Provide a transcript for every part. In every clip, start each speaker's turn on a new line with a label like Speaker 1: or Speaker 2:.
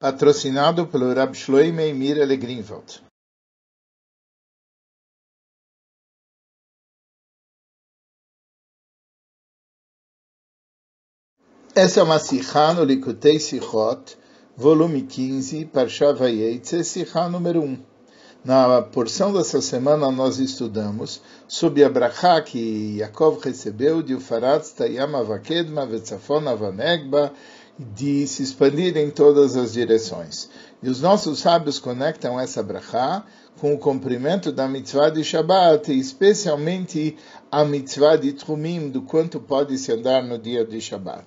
Speaker 1: patrocinado pelo Rab Shloime Mirele Greenwald. Essa é uma Sikha no Likutei Sichot, volume 15, Parsha Vayetze, Sikha número 1. Na porção dessa semana nós estudamos sobre a brachá que Yaakov recebeu de Ufaratz Tayam Avakedma Vetzafon Avanegba de se expandir em todas as direções. E os nossos sábios conectam essa brachá com o cumprimento da mitzvah de Shabbat, especialmente a mitzvah de Trumim, do quanto pode se andar no dia de Shabbat.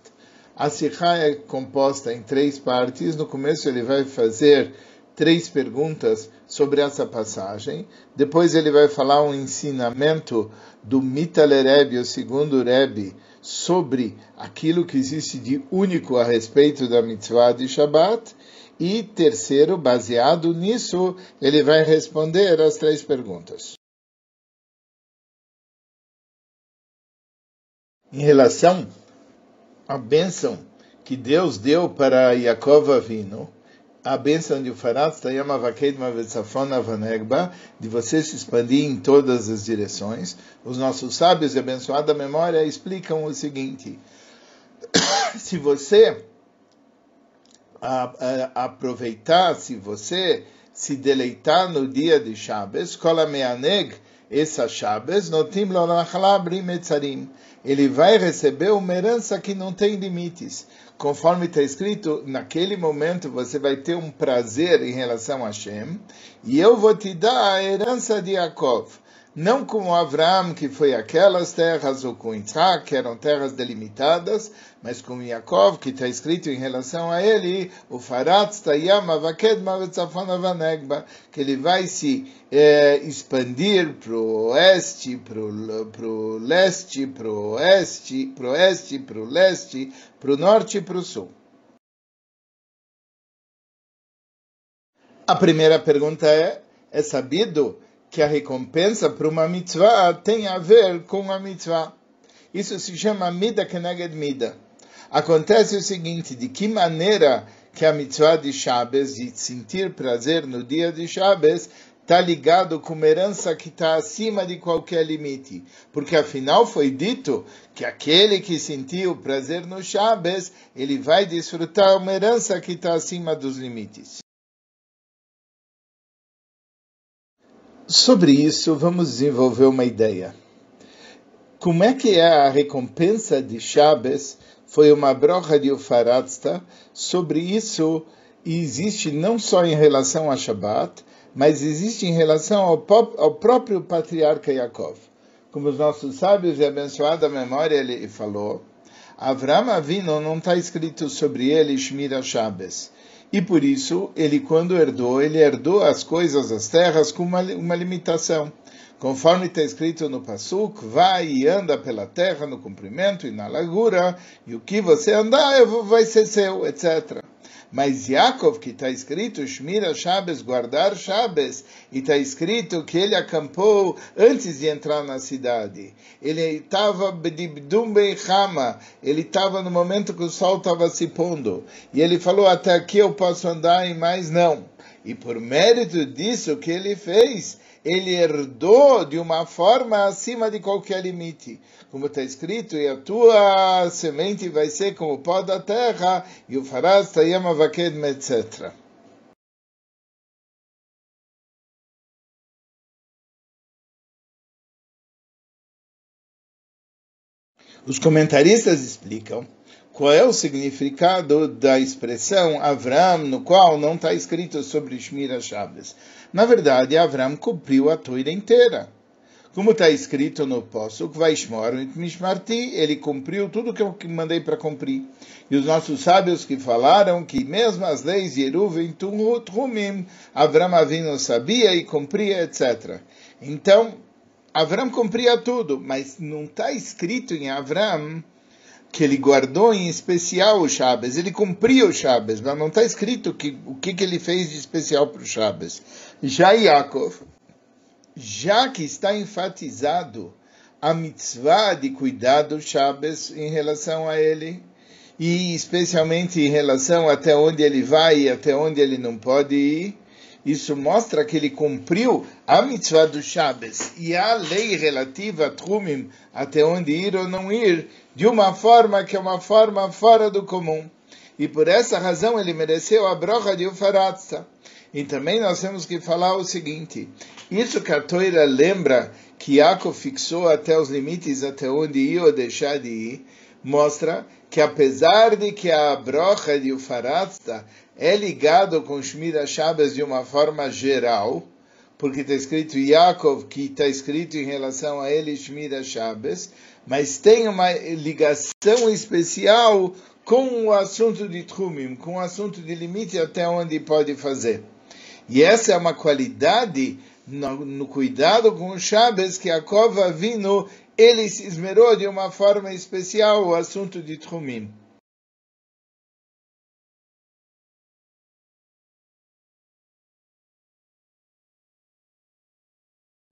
Speaker 1: A Sikha é composta em três partes. No começo ele vai fazer três perguntas sobre essa passagem. Depois ele vai falar um ensinamento do Mitaler Rebbe, o segundo Rebbe, sobre aquilo que existe de único a respeito da mitzvah de Shabbat. E terceiro, baseado nisso, ele vai responder as três perguntas. Em relação à bênção que Deus deu para Yaakov Avino, a bênção de Ufarat Vanegba, de você se expandir em todas as direções. Os nossos sábios de abençoada memória explicam o seguinte: se você aproveitar, se você se deleitar no dia de Shabbos, Kola Meaneg, essa Shabbos, Notim Lo Metzarim, ele vai receber uma herança que não tem limites conforme está escrito, naquele momento você vai ter um prazer em relação a Hashem, e eu vou te dar a herança de Yaakov. Não como Abraão, que foi aquelas terras, ou com Isaac, que eram terras delimitadas, mas com Yaakov, que está escrito em relação a ele, o Avaked Vanegba, que ele vai se é, expandir para o oeste, para o leste, para o oeste, para o oeste, para o leste, para o norte e para o sul. A primeira pergunta é: é sabido que a recompensa para uma mitzvah tem a ver com a mitzvah? Isso se chama mida keneged mida. Acontece o seguinte: de que maneira que a mitzvah de Shabbos, de sentir prazer no dia de Shabbos, está ligado com uma herança que está acima de qualquer limite. Porque afinal foi dito que aquele que sentiu prazer no Shabbos, ele vai desfrutar uma herança que está acima dos limites. Sobre isso, vamos desenvolver uma ideia. Como é que é a recompensa de Shabbos? Foi uma brocha de Ufaratzta. Sobre isso, existe não só em relação a Shabbat, mas existe em relação ao, ao próprio patriarca Yaakov. Como os nossos sábios e abençoada memória ele falou, Avram Avino não está escrito sobre ele Shmira Shabbos. E por isso, ele quando herdou, ele herdou as coisas, as terras, com uma, uma limitação. Conforme está escrito no Pasuk, vai e anda pela terra no comprimento e na largura, e o que você andar vai ser seu, etc. Mas Yaakov, que está escrito, Shmira Shabbos, guardar Shabbos, e está escrito que ele acampou antes de entrar na cidade. Ele estava Chama, ele estava no momento que o sol estava se pondo. E ele falou, até aqui eu posso andar e mais não. E por mérito disso que ele fez, ele herdou de uma forma acima de qualquer limite. Como está escrito, e a tua semente vai ser como o pó da terra, e o farás tayama vaked, etc. Os comentaristas explicam qual é o significado da expressão Avram, no qual não está escrito sobre Shmira Shabbos. Na verdade, Avram cumpriu a Torá inteira. Como está escrito no Vaishmor Mishmarti, ele cumpriu tudo que eu mandei para cumprir. E os nossos sábios que falaram que mesmo as leis de Eruven Tumim, Avram Avino sabia e cumpria, etc. Então, Avram cumpria tudo, mas não está escrito em Avram que ele guardou em especial o Shabbos. Ele cumpria o Shabbos, mas não está escrito que, o que, que ele fez de especial para o Shabbos. Já Yaakov, já que está enfatizado a mitzvah de cuidar do Shabbos em relação a ele, e especialmente em relação até onde ele vai e até onde ele não pode ir. Isso mostra que ele cumpriu a mitzvah do Shabbos e a lei relativa a Trumim, até onde ir ou não ir, de uma forma que é uma forma fora do comum. E por essa razão ele mereceu a brocha de Ufaratza. E também nós temos que falar o seguinte: isso que a Toira lembra que Yaakov fixou até os limites até onde ia ou deixar de ir, mostra que apesar de que a brocha de Ufaratza é ligado com Shmira Shabbos de uma forma geral, porque está escrito Yaakov, que está escrito em relação a ele Shmira Shabbos, mas tem uma ligação especial com o assunto de Trumim, com o assunto de limite até onde pode fazer. E essa é uma qualidade no, no cuidado com o Shabbos que a Cova Vino ele se esmerou de uma forma especial o assunto de Trumim.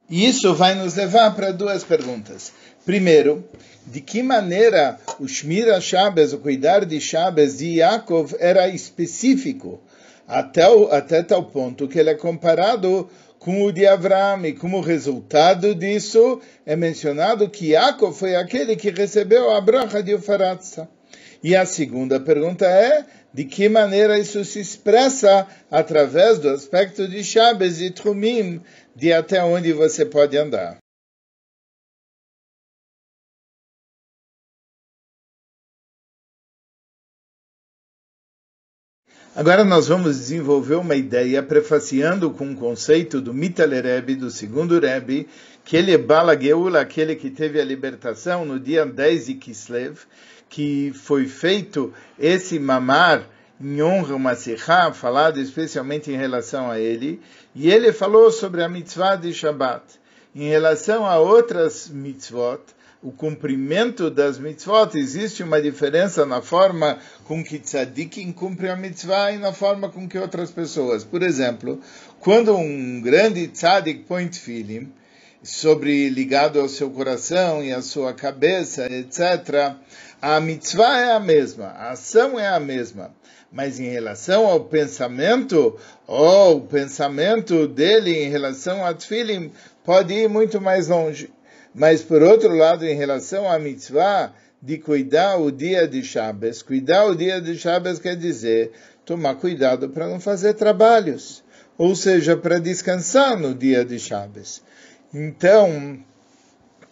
Speaker 1: E isso vai nos levar para duas perguntas. Primeiro, de que maneira o Shmira Shabbos, o cuidar de Shabbos de Yaakov, era específico, até, o, até tal ponto que ele é comparado com o de Avram, e como resultado disso é mencionado que Yaakov foi aquele que recebeu a bracha de Ufaratza. E a segunda pergunta é, de que maneira isso se expressa através do aspecto de Shabbos e Trumim, de até onde você pode andar. Agora nós vamos desenvolver uma ideia prefaciando com o um conceito do Mitaler Rebbe, do segundo Rebbe, que ele é Bala Geula, aquele que teve a libertação no dia 10 de Kislev, que foi feito esse mamar em honra uma Sikha, falado especialmente em relação a ele, e ele falou sobre a mitzvah de Shabbat. Em relação a outras mitzvot, o cumprimento das mitzvot, existe uma diferença na forma com que tzadikim cumpre a mitzvah e na forma com que outras pessoas. Por exemplo, quando um grande tzadik põe tefillim, sobre ligado ao seu coração e à sua cabeça, etc., a mitzvah é a mesma, a ação é a mesma. Mas em relação ao pensamento, ou o pensamento dele em relação a tefillim, pode ir muito mais longe. Mas, por outro lado, em relação à mitzvah de cuidar o dia de Shabbos, cuidar o dia de Shabbos quer dizer tomar cuidado para não fazer trabalhos, ou seja, para descansar no dia de Shabbos. Então,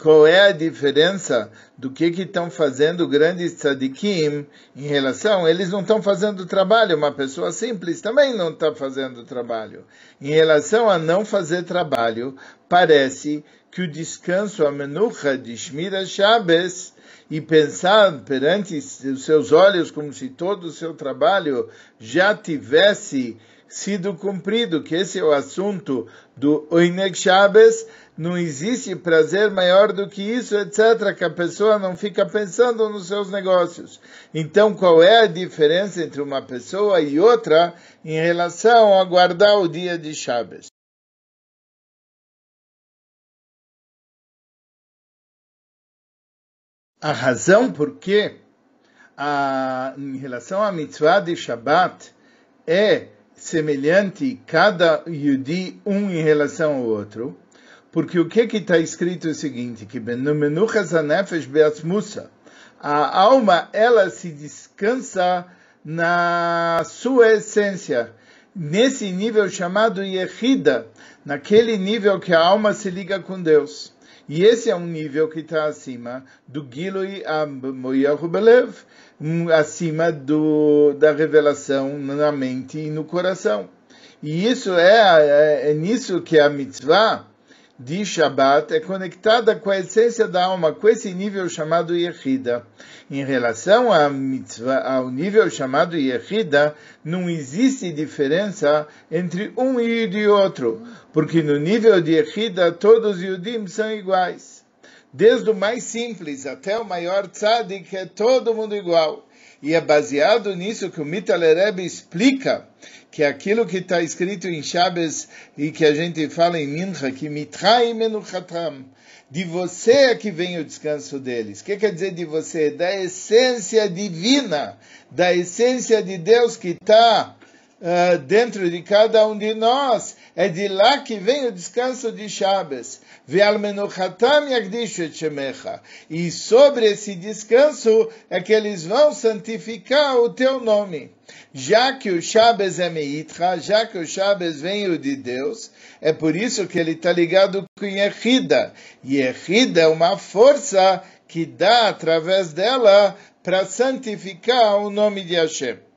Speaker 1: qual é a diferença do que estão fazendo grandes tzadikim em relação, eles não estão fazendo trabalho, uma pessoa simples também não está fazendo trabalho. Em relação a não fazer trabalho, parece que o descanso, a menucha de Shmira Shabbos, e pensar perante os seus olhos como se todo o seu trabalho já tivesse sido cumprido, que esse é o assunto do Oineg Shabbos, não existe prazer maior do que isso, etc., que a pessoa não fica pensando nos seus negócios. Então, qual é a diferença entre uma pessoa e outra em relação a guardar o dia de Shabbos? A razão por que, em relação à mitzvah de Shabbat, é semelhante cada Yudi um em relação ao outro, porque o que está escrito é o seguinte, que a alma ela se descansa na sua essência, nesse nível chamado Yehida, naquele nível que a alma se liga com Deus. E esse é um nível que está acima do Gilui Belev, acima do, da revelação na mente e no coração. E isso é, é, é nisso que a mitzvah de Shabbat é conectada com a essência da alma, com esse nível chamado Yehida. Em relação à mitzvah, ao nível chamado Yehida, não existe diferença entre um e outro, porque no nível de Yehida todos os Yudim são iguais. Desde o mais simples até o maior tzadik é todo mundo igual. E é baseado nisso que o Mitalereb explica que aquilo que está escrito em Shabbos e que a gente fala em Mincha, que Mitrai Menuchatam, de você é que vem o descanso deles. O que quer dizer de você? Da essência divina, da essência de Deus que está uh, dentro de cada um de nós. É de lá que vem o descanso de Shabbos. E sobre esse descanso é que eles vão santificar o teu nome. Já que o Shabbos é Meitra, já que o Shabbos vem de Deus, é por isso que ele está ligado com Yehida. Yehida é uma força que dá através dela para santificar o nome de Hashem.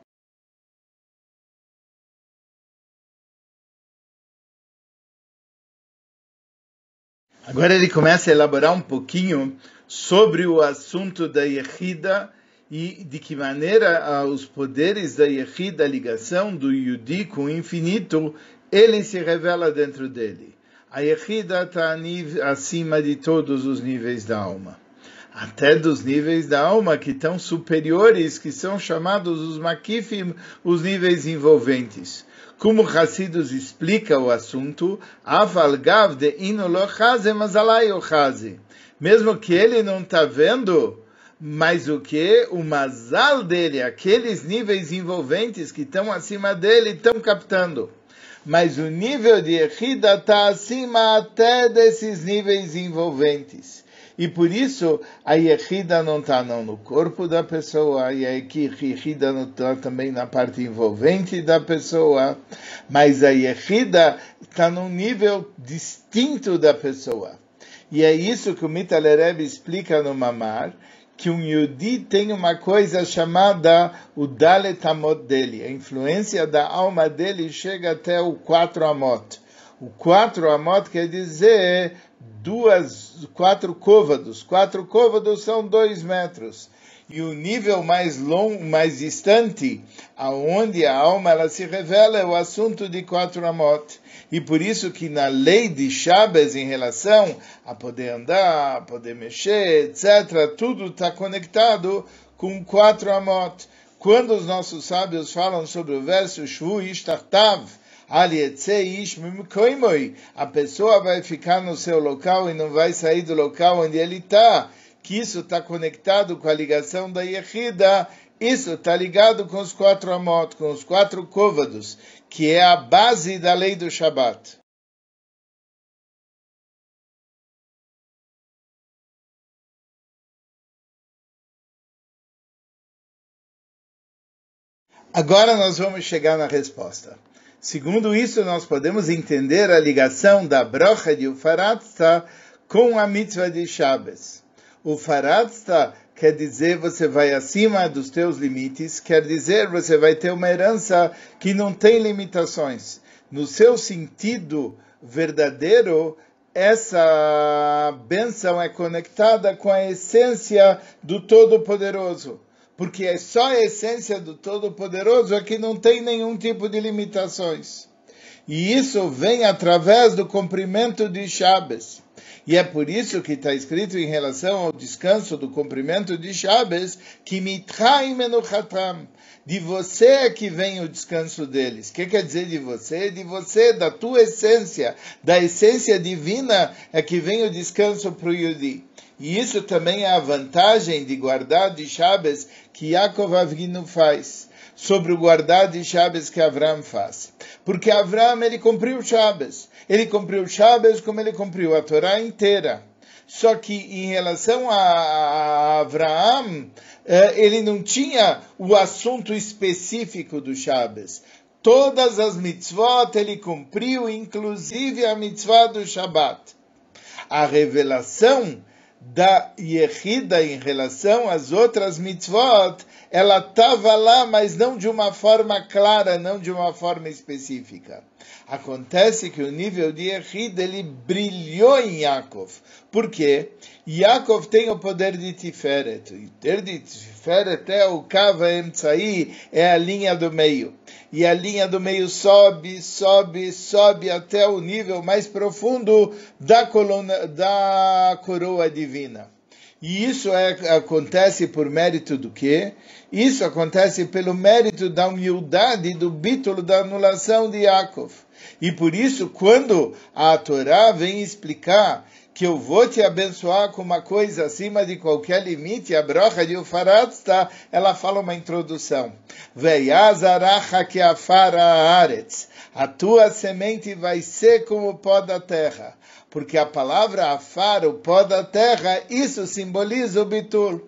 Speaker 1: Agora ele começa a elaborar um pouquinho sobre o assunto da Yehida e de que maneira ah, os poderes da Yehida, a ligação do Yudi com o infinito, ele se revela dentro dele. A Yehida está acima de todos os níveis da alma. Até dos níveis da alma que estão superiores, que são chamados os Makifim, os níveis envolventes. Como Hassidus explica o assunto, Avalgav de inolochaze mazalayochaze. Mesmo que ele não está vendo, mas o que? O mazal dele, aqueles níveis envolventes que estão acima dele, estão captando. Mas o nível de Echida está acima até desses níveis envolventes. E por isso a Yehida não está não no corpo da pessoa, a Yehida não está também na parte envolvente da pessoa, mas a Yehida está num nível distinto da pessoa. E é isso que o Mitalereb explica no Mamar, que um Yudi tem uma coisa chamada o Dalet Amot dele. A influência da alma dele chega até o quatro Amot. O quatro Amot quer dizer duas, quatro côvados. Quatro côvados são dois metros. E o nível mais longo, mais distante, aonde a alma ela se revela, é o assunto de quatro amot. E por isso que na lei de Shabbos, em relação a poder andar, a poder mexer, etc., tudo está conectado com quatro amot. Quando os nossos sábios falam sobre o verso Shvu Ishtartav, a pessoa vai ficar no seu local e não vai sair do local onde ele está. Que isso está conectado com a ligação da Yehida. Isso está ligado com os quatro amot, com os quatro côvados, que é a base da lei do Shabat. Agora nós vamos chegar na resposta. Segundo isso, nós podemos entender a ligação da brocha de Ufaratsta com a mitzvah de Shabbos. Ufaratsta quer dizer você vai acima dos teus limites, quer dizer você vai ter uma herança que não tem limitações. No seu sentido verdadeiro, essa benção é conectada com a essência do Todo-Poderoso porque é só a essência do Todo-Poderoso é que não tem nenhum tipo de limitações. E isso vem através do cumprimento de Shabbos. E é por isso que está escrito em relação ao descanso do cumprimento de Shabbos, que mitraim menuchatam. De você é que vem o descanso deles. O que quer dizer de você? De você, da tua essência, da essência divina, é que vem o descanso para o Yudi. E isso também é a vantagem de guardar de Shabbos que Yaakov Avinu faz sobre o guardar de Shabbos que Avram faz. Porque Avram, ele cumpriu Shabbos. Ele cumpriu Shabbos como ele cumpriu a Torá inteira. Só que em relação a Abraão, eh, ele não tinha o assunto específico do Shabbos. Todas as mitzvot ele cumpriu, inclusive a mitzvah do Shabbat. A revelação da Yehida em relação às outras mitzvot, ela estava lá, mas não de uma forma clara, não de uma forma específica. Acontece que o nível de Yehida, ele brilhou em Yaakov. Por quê? Yaakov tem o poder de Tiferet. O poder de Tiferet é o Kava Emtsai, é a linha do meio. E a linha do meio sobe, sobe, sobe até o nível mais profundo da, coluna, da coroa divina. E isso é, acontece por mérito do quê? Isso acontece pelo mérito da humildade do bítulo da anulação de Yaakov. E por isso, quando a Torá vem explicar que eu vou te abençoar com uma coisa acima de qualquer limite, a brocha de Ufaratzta, ela fala uma introdução. A tua semente vai ser como o pó da terra porque a palavra afar, o pó da terra, isso simboliza o bitul.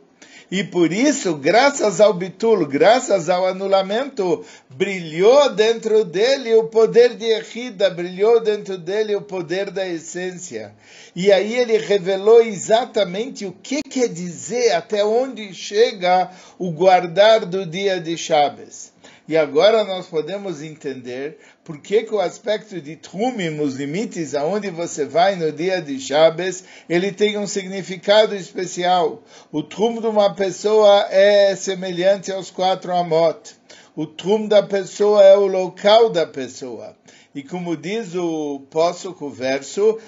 Speaker 1: E por isso, graças ao bitul, graças ao anulamento, brilhou dentro dele o poder de Erida, brilhou dentro dele o poder da essência. E aí ele revelou exatamente o que quer dizer, até onde chega o guardar do dia de Chaves. E agora nós podemos entender por que, que o aspecto de Trumim, os limites aonde você vai no dia de Shabbos, ele tem um significado especial. O Trum de uma pessoa é semelhante aos quatro Amot. O Trum da pessoa é o local da pessoa. E como diz o Póssoco verso,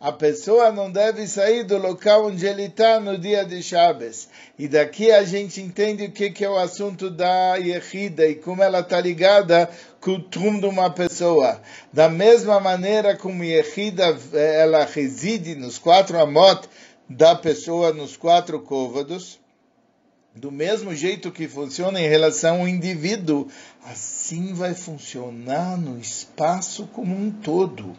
Speaker 1: a pessoa não deve sair do local onde ele está no dia de Shabbos. E daqui a gente entende o que, que é o assunto da Yehida e como ela está ligada com o trum de uma pessoa. Da mesma maneira como Yehida ela reside nos quatro amot da pessoa, nos quatro côvados, do mesmo jeito que funciona em relação ao indivíduo, assim vai funcionar no espaço como um todo.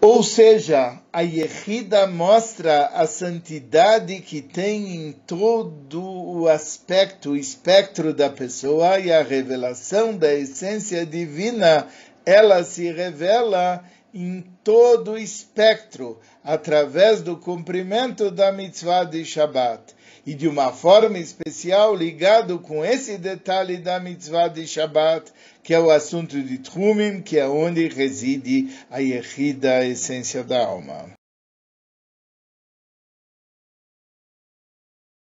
Speaker 1: Ou seja, a Yehida mostra a santidade que tem em todo o aspecto, o espectro da pessoa e a revelação da essência divina, ela se revela em todo o espectro, através do cumprimento da mitzvah de Shabbat e de uma forma especial ligado com esse detalhe da mitzvah de Shabbat, que é o assunto de Trumim, que é onde reside a Yehida, a essência da alma.